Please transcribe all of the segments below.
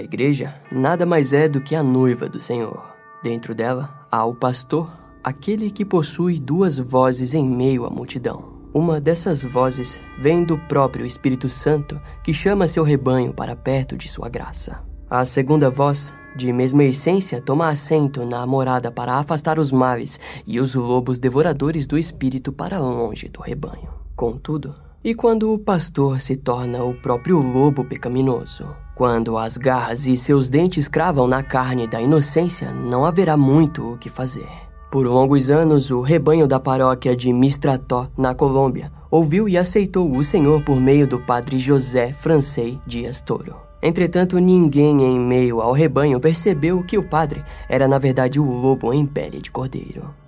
A igreja nada mais é do que a noiva do Senhor. Dentro dela há o pastor, aquele que possui duas vozes em meio à multidão. Uma dessas vozes vem do próprio Espírito Santo, que chama seu rebanho para perto de sua graça. A segunda voz, de mesma essência, toma assento na morada para afastar os males e os lobos devoradores do espírito para longe do rebanho. Contudo, e quando o pastor se torna o próprio lobo pecaminoso? Quando as garras e seus dentes cravam na carne da inocência, não haverá muito o que fazer. Por longos anos, o rebanho da paróquia de Mistrató, na Colômbia, ouviu e aceitou o Senhor por meio do padre José Francês Dias Toro. Entretanto, ninguém em meio ao rebanho percebeu que o padre era na verdade o lobo em pele de cordeiro.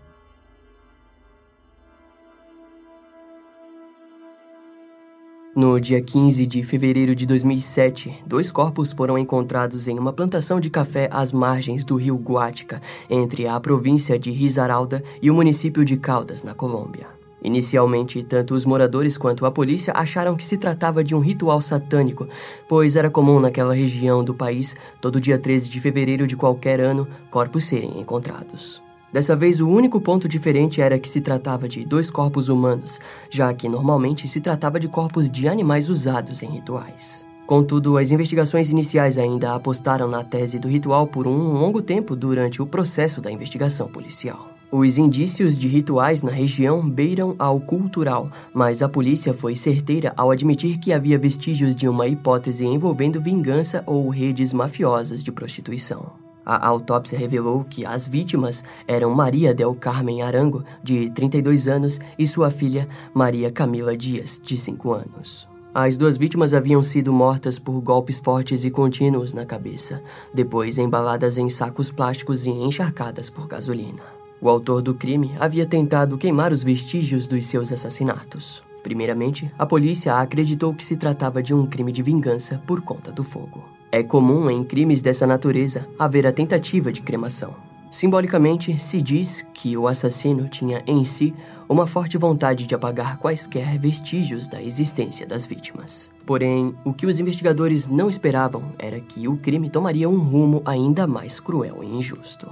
No dia 15 de fevereiro de 2007, dois corpos foram encontrados em uma plantação de café às margens do rio Guática, entre a província de Risaralda e o município de Caldas, na Colômbia. Inicialmente, tanto os moradores quanto a polícia acharam que se tratava de um ritual satânico, pois era comum naquela região do país, todo dia 13 de fevereiro de qualquer ano, corpos serem encontrados. Dessa vez, o único ponto diferente era que se tratava de dois corpos humanos, já que normalmente se tratava de corpos de animais usados em rituais. Contudo, as investigações iniciais ainda apostaram na tese do ritual por um longo tempo durante o processo da investigação policial. Os indícios de rituais na região beiram ao cultural, mas a polícia foi certeira ao admitir que havia vestígios de uma hipótese envolvendo vingança ou redes mafiosas de prostituição. A autópsia revelou que as vítimas eram Maria Del Carmen Arango, de 32 anos, e sua filha Maria Camila Dias, de 5 anos. As duas vítimas haviam sido mortas por golpes fortes e contínuos na cabeça, depois embaladas em sacos plásticos e encharcadas por gasolina. O autor do crime havia tentado queimar os vestígios dos seus assassinatos. Primeiramente, a polícia acreditou que se tratava de um crime de vingança por conta do fogo. É comum em crimes dessa natureza haver a tentativa de cremação. Simbolicamente, se diz que o assassino tinha em si uma forte vontade de apagar quaisquer vestígios da existência das vítimas. Porém, o que os investigadores não esperavam era que o crime tomaria um rumo ainda mais cruel e injusto.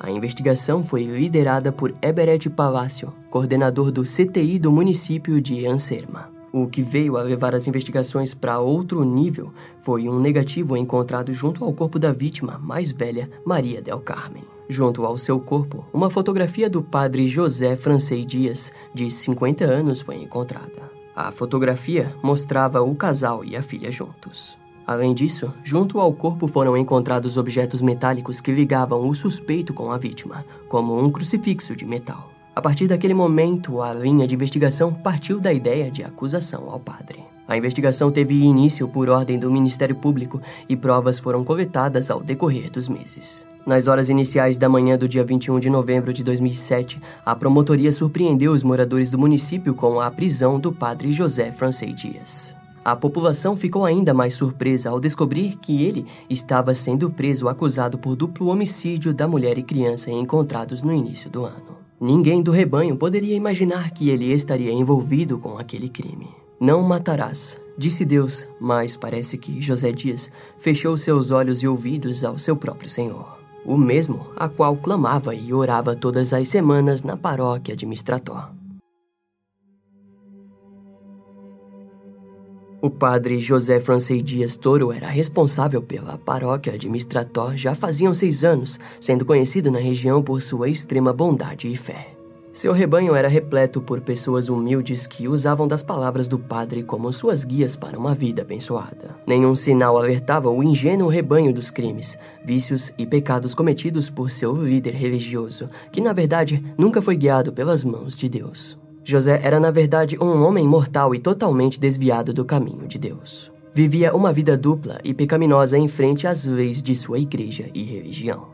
A investigação foi liderada por Eberet Palácio, coordenador do CTI do município de Anserma. O que veio a levar as investigações para outro nível foi um negativo encontrado junto ao corpo da vítima mais velha, Maria del Carmen. Junto ao seu corpo, uma fotografia do padre José Francês Dias, de 50 anos, foi encontrada. A fotografia mostrava o casal e a filha juntos. Além disso, junto ao corpo foram encontrados objetos metálicos que ligavam o suspeito com a vítima, como um crucifixo de metal. A partir daquele momento, a linha de investigação partiu da ideia de acusação ao padre. A investigação teve início por ordem do Ministério Público e provas foram coletadas ao decorrer dos meses. Nas horas iniciais da manhã do dia 21 de novembro de 2007, a promotoria surpreendeu os moradores do município com a prisão do padre José Francês Dias. A população ficou ainda mais surpresa ao descobrir que ele estava sendo preso acusado por duplo homicídio da mulher e criança encontrados no início do ano. Ninguém do rebanho poderia imaginar que ele estaria envolvido com aquele crime. Não matarás, disse Deus, mas parece que José Dias fechou seus olhos e ouvidos ao seu próprio Senhor, o mesmo a qual clamava e orava todas as semanas na paróquia de Mistrató. O padre José Francês Dias Toro era responsável pela paróquia de Mistrató já faziam seis anos, sendo conhecido na região por sua extrema bondade e fé. Seu rebanho era repleto por pessoas humildes que usavam das palavras do padre como suas guias para uma vida abençoada. Nenhum sinal alertava o ingênuo rebanho dos crimes, vícios e pecados cometidos por seu líder religioso, que na verdade nunca foi guiado pelas mãos de Deus. José era, na verdade, um homem mortal e totalmente desviado do caminho de Deus. Vivia uma vida dupla e pecaminosa em frente às leis de sua igreja e religião.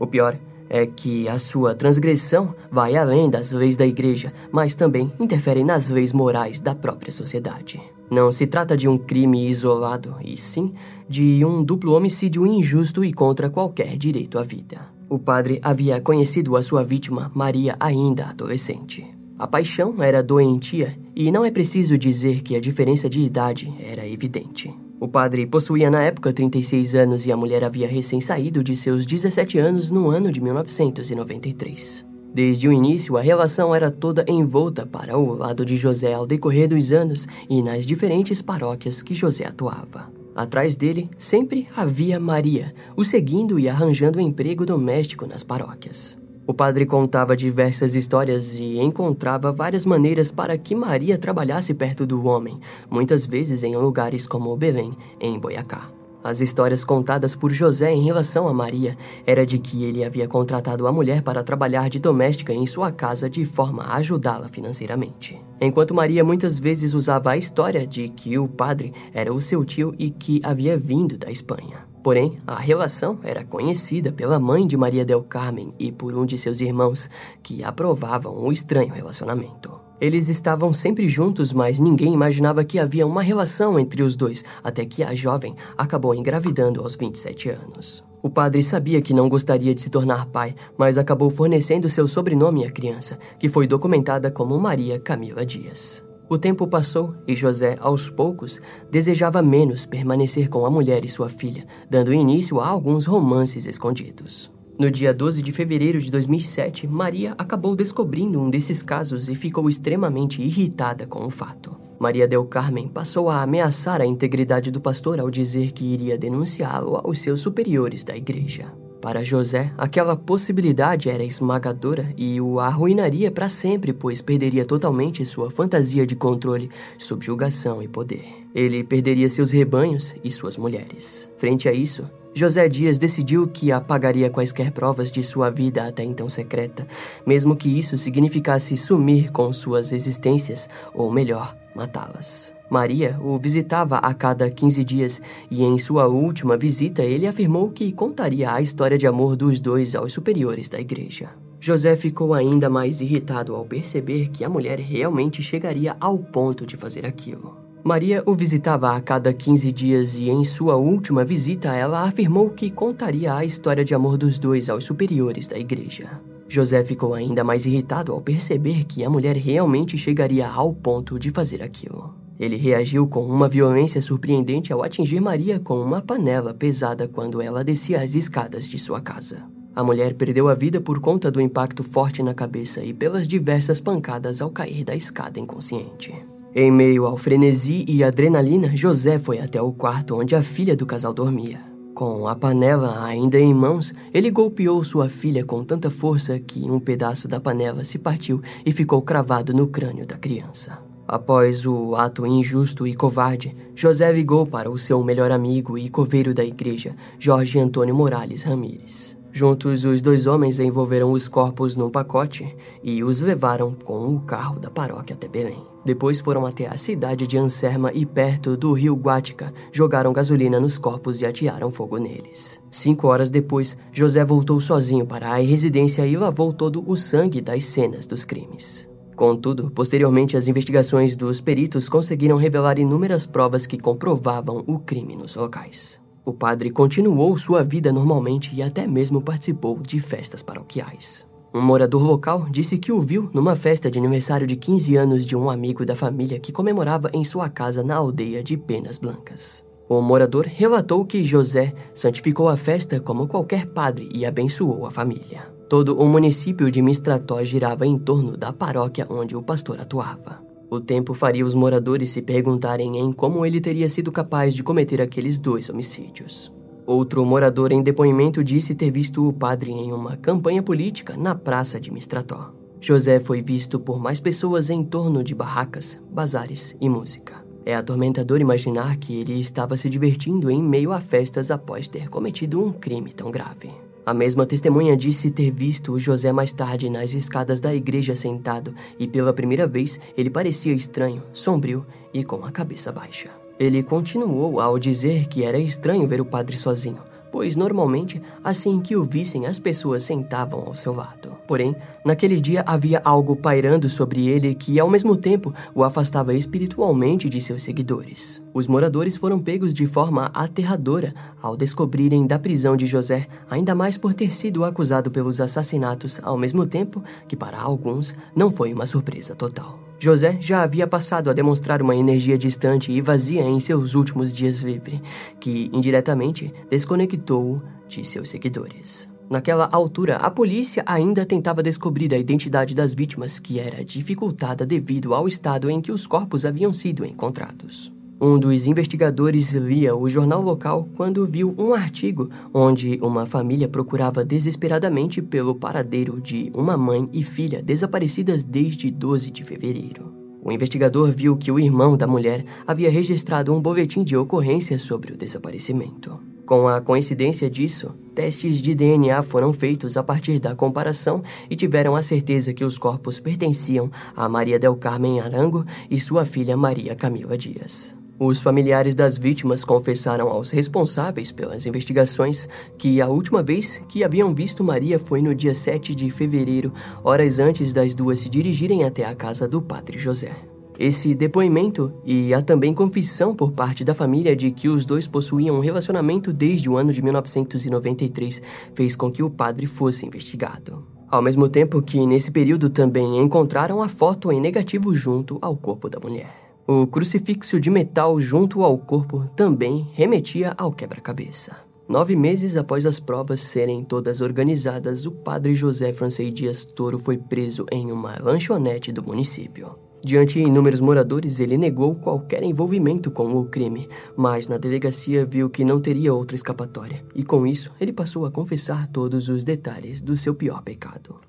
O pior é que a sua transgressão vai além das leis da igreja, mas também interfere nas leis morais da própria sociedade. Não se trata de um crime isolado, e sim de um duplo homicídio injusto e contra qualquer direito à vida. O padre havia conhecido a sua vítima, Maria, ainda adolescente. A paixão era doentia e não é preciso dizer que a diferença de idade era evidente. O padre possuía na época 36 anos e a mulher havia recém saído de seus 17 anos no ano de 1993. Desde o início, a relação era toda envolta para o lado de José ao decorrer dos anos e nas diferentes paróquias que José atuava. Atrás dele sempre havia Maria, o seguindo e arranjando emprego doméstico nas paróquias. O padre contava diversas histórias e encontrava várias maneiras para que Maria trabalhasse perto do homem, muitas vezes em lugares como Belém, em Boiacá. As histórias contadas por José em relação a Maria era de que ele havia contratado a mulher para trabalhar de doméstica em sua casa de forma a ajudá-la financeiramente. Enquanto Maria muitas vezes usava a história de que o padre era o seu tio e que havia vindo da Espanha. Porém, a relação era conhecida pela mãe de Maria del Carmen e por um de seus irmãos, que aprovavam o estranho relacionamento. Eles estavam sempre juntos, mas ninguém imaginava que havia uma relação entre os dois, até que a jovem acabou engravidando aos 27 anos. O padre sabia que não gostaria de se tornar pai, mas acabou fornecendo seu sobrenome à criança, que foi documentada como Maria Camila Dias. O tempo passou e José, aos poucos, desejava menos permanecer com a mulher e sua filha, dando início a alguns romances escondidos. No dia 12 de fevereiro de 2007, Maria acabou descobrindo um desses casos e ficou extremamente irritada com o fato. Maria del Carmen passou a ameaçar a integridade do pastor ao dizer que iria denunciá-lo aos seus superiores da igreja. Para José, aquela possibilidade era esmagadora e o arruinaria para sempre, pois perderia totalmente sua fantasia de controle, subjugação e poder. Ele perderia seus rebanhos e suas mulheres. Frente a isso, José Dias decidiu que apagaria quaisquer provas de sua vida até então secreta, mesmo que isso significasse sumir com suas existências, ou melhor, matá-las. Maria o visitava a cada 15 dias e em sua última visita ele afirmou que contaria a história de amor dos dois aos superiores da igreja. José ficou ainda mais irritado ao perceber que a mulher realmente chegaria ao ponto de fazer aquilo. Maria o visitava a cada 15 dias e em sua última visita ela afirmou que contaria a história de amor dos dois aos superiores da igreja. José ficou ainda mais irritado ao perceber que a mulher realmente chegaria ao ponto de fazer aquilo. Ele reagiu com uma violência surpreendente ao atingir Maria com uma panela pesada quando ela descia as escadas de sua casa. A mulher perdeu a vida por conta do impacto forte na cabeça e pelas diversas pancadas ao cair da escada inconsciente. Em meio ao frenesi e adrenalina, José foi até o quarto onde a filha do casal dormia. Com a panela ainda em mãos, ele golpeou sua filha com tanta força que um pedaço da panela se partiu e ficou cravado no crânio da criança. Após o ato injusto e covarde, José ligou para o seu melhor amigo e coveiro da igreja, Jorge Antônio Morales Ramírez. Juntos, os dois homens envolveram os corpos num pacote e os levaram com o carro da paróquia até Belém. Depois foram até a cidade de Anserma e perto do rio Guática, jogaram gasolina nos corpos e atearam fogo neles. Cinco horas depois, José voltou sozinho para a residência e lavou todo o sangue das cenas dos crimes. Contudo, posteriormente as investigações dos peritos conseguiram revelar inúmeras provas que comprovavam o crime nos locais. O padre continuou sua vida normalmente e até mesmo participou de festas paroquiais. Um morador local disse que o viu numa festa de aniversário de 15 anos de um amigo da família que comemorava em sua casa na aldeia de Penas Blancas. O morador relatou que José santificou a festa como qualquer padre e abençoou a família. Todo o município de Mistrató girava em torno da paróquia onde o pastor atuava. O tempo faria os moradores se perguntarem em como ele teria sido capaz de cometer aqueles dois homicídios. Outro morador em depoimento disse ter visto o padre em uma campanha política na praça de Mistrató. José foi visto por mais pessoas em torno de barracas, bazares e música. É atormentador imaginar que ele estava se divertindo em meio a festas após ter cometido um crime tão grave. A mesma testemunha disse ter visto o José mais tarde nas escadas da igreja sentado e pela primeira vez ele parecia estranho, sombrio e com a cabeça baixa. Ele continuou ao dizer que era estranho ver o padre sozinho, pois normalmente, assim que o vissem, as pessoas sentavam ao seu lado. Porém, naquele dia havia algo pairando sobre ele que, ao mesmo tempo, o afastava espiritualmente de seus seguidores. Os moradores foram pegos de forma aterradora ao descobrirem da prisão de José, ainda mais por ter sido acusado pelos assassinatos, ao mesmo tempo que, para alguns, não foi uma surpresa total. José já havia passado a demonstrar uma energia distante e vazia em seus últimos dias livre, que indiretamente desconectou-o de seus seguidores. Naquela altura, a polícia ainda tentava descobrir a identidade das vítimas, que era dificultada devido ao estado em que os corpos haviam sido encontrados. Um dos investigadores lia o jornal local quando viu um artigo onde uma família procurava desesperadamente pelo paradeiro de uma mãe e filha desaparecidas desde 12 de fevereiro. O investigador viu que o irmão da mulher havia registrado um boletim de ocorrência sobre o desaparecimento. Com a coincidência disso, testes de DNA foram feitos a partir da comparação e tiveram a certeza que os corpos pertenciam a Maria del Carmen Arango e sua filha Maria Camila Dias. Os familiares das vítimas confessaram aos responsáveis pelas investigações que a última vez que haviam visto Maria foi no dia 7 de fevereiro, horas antes das duas se dirigirem até a casa do padre José. Esse depoimento e a também confissão por parte da família de que os dois possuíam um relacionamento desde o ano de 1993 fez com que o padre fosse investigado. Ao mesmo tempo que, nesse período, também encontraram a foto em negativo junto ao corpo da mulher. O crucifixo de metal junto ao corpo também remetia ao quebra-cabeça. Nove meses após as provas serem todas organizadas, o padre José Francês Dias Toro foi preso em uma lanchonete do município. Diante de inúmeros moradores, ele negou qualquer envolvimento com o crime, mas na delegacia viu que não teria outra escapatória, e com isso ele passou a confessar todos os detalhes do seu pior pecado.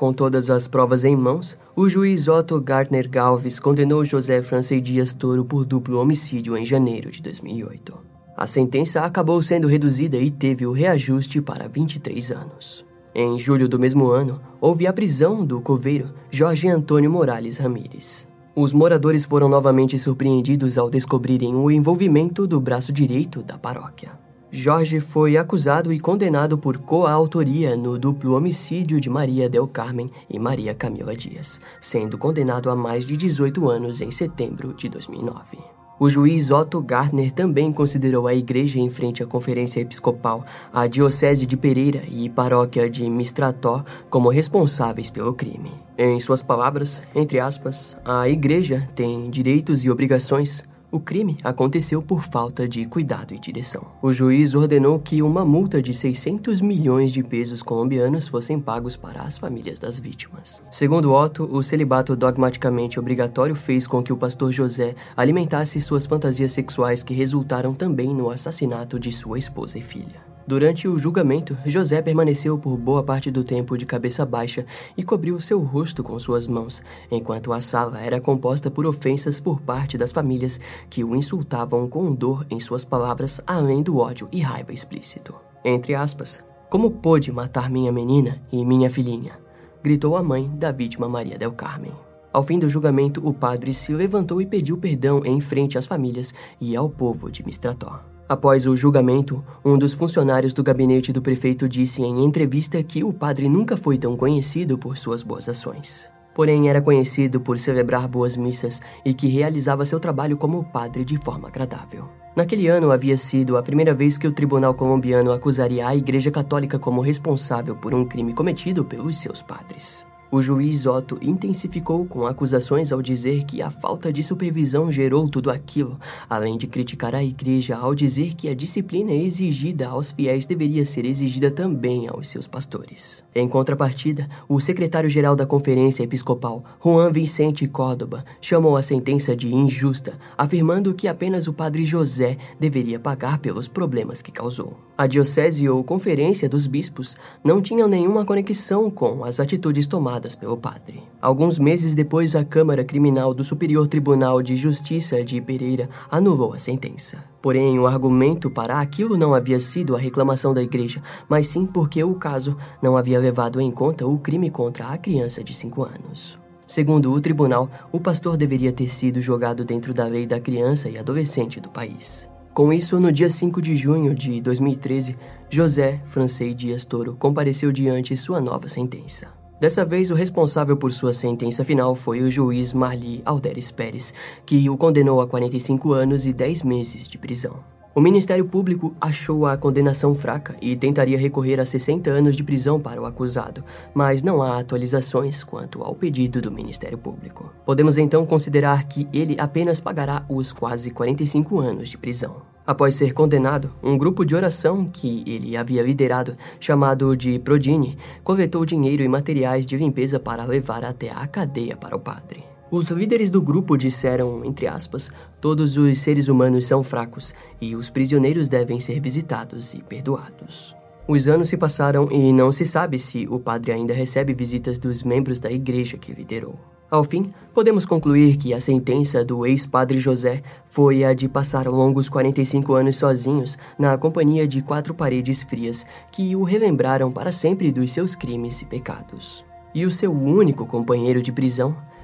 Com todas as provas em mãos, o juiz Otto Gardner Galves condenou José Francês Dias Toro por duplo homicídio em janeiro de 2008. A sentença acabou sendo reduzida e teve o reajuste para 23 anos. Em julho do mesmo ano, houve a prisão do coveiro Jorge Antônio Morales Ramírez. Os moradores foram novamente surpreendidos ao descobrirem o envolvimento do braço direito da paróquia. Jorge foi acusado e condenado por coautoria no duplo homicídio de Maria del Carmen e Maria Camila Dias, sendo condenado a mais de 18 anos em setembro de 2009. O juiz Otto Gardner também considerou a igreja em frente à Conferência Episcopal, a Diocese de Pereira e Paróquia de Mistrató como responsáveis pelo crime. Em suas palavras, entre aspas, a igreja tem direitos e obrigações o crime aconteceu por falta de cuidado e direção. O juiz ordenou que uma multa de 600 milhões de pesos colombianos fossem pagos para as famílias das vítimas. Segundo Otto, o celibato dogmaticamente obrigatório fez com que o pastor José alimentasse suas fantasias sexuais que resultaram também no assassinato de sua esposa e filha. Durante o julgamento, José permaneceu por boa parte do tempo de cabeça baixa e cobriu seu rosto com suas mãos, enquanto a sala era composta por ofensas por parte das famílias que o insultavam com dor em suas palavras, além do ódio e raiva explícito. Entre aspas, como pôde matar minha menina e minha filhinha? gritou a mãe da vítima Maria del Carmen. Ao fim do julgamento, o padre se levantou e pediu perdão em frente às famílias e ao povo de Mistrató. Após o julgamento, um dos funcionários do gabinete do prefeito disse em entrevista que o padre nunca foi tão conhecido por suas boas ações. Porém, era conhecido por celebrar boas missas e que realizava seu trabalho como padre de forma agradável. Naquele ano havia sido a primeira vez que o tribunal colombiano acusaria a Igreja Católica como responsável por um crime cometido pelos seus padres. O juiz Otto intensificou com acusações ao dizer que a falta de supervisão gerou tudo aquilo, além de criticar a igreja ao dizer que a disciplina exigida aos fiéis deveria ser exigida também aos seus pastores. Em contrapartida, o secretário-geral da Conferência Episcopal, Juan Vicente Córdoba, chamou a sentença de injusta, afirmando que apenas o padre José deveria pagar pelos problemas que causou. A diocese ou conferência dos bispos não tinham nenhuma conexão com as atitudes tomadas pelo padre. Alguns meses depois, a Câmara Criminal do Superior Tribunal de Justiça de Pereira anulou a sentença. Porém, o argumento para aquilo não havia sido a reclamação da igreja, mas sim porque o caso não havia levado em conta o crime contra a criança de 5 anos. Segundo o tribunal, o pastor deveria ter sido jogado dentro da lei da criança e adolescente do país. Com isso, no dia 5 de junho de 2013, José Francês Dias Toro compareceu diante sua nova sentença. Dessa vez, o responsável por sua sentença final foi o juiz Marli Alderes Pérez, que o condenou a 45 anos e 10 meses de prisão. O Ministério Público achou a condenação fraca e tentaria recorrer a 60 anos de prisão para o acusado, mas não há atualizações quanto ao pedido do Ministério Público. Podemos então considerar que ele apenas pagará os quase 45 anos de prisão. Após ser condenado, um grupo de oração que ele havia liderado, chamado de Prodini, coletou dinheiro e materiais de limpeza para levar até a cadeia para o padre. Os líderes do grupo disseram, entre aspas, todos os seres humanos são fracos e os prisioneiros devem ser visitados e perdoados. Os anos se passaram e não se sabe se o padre ainda recebe visitas dos membros da igreja que liderou. Ao fim, podemos concluir que a sentença do ex-padre José foi a de passar longos 45 anos sozinhos na companhia de quatro paredes frias que o relembraram para sempre dos seus crimes e pecados. E o seu único companheiro de prisão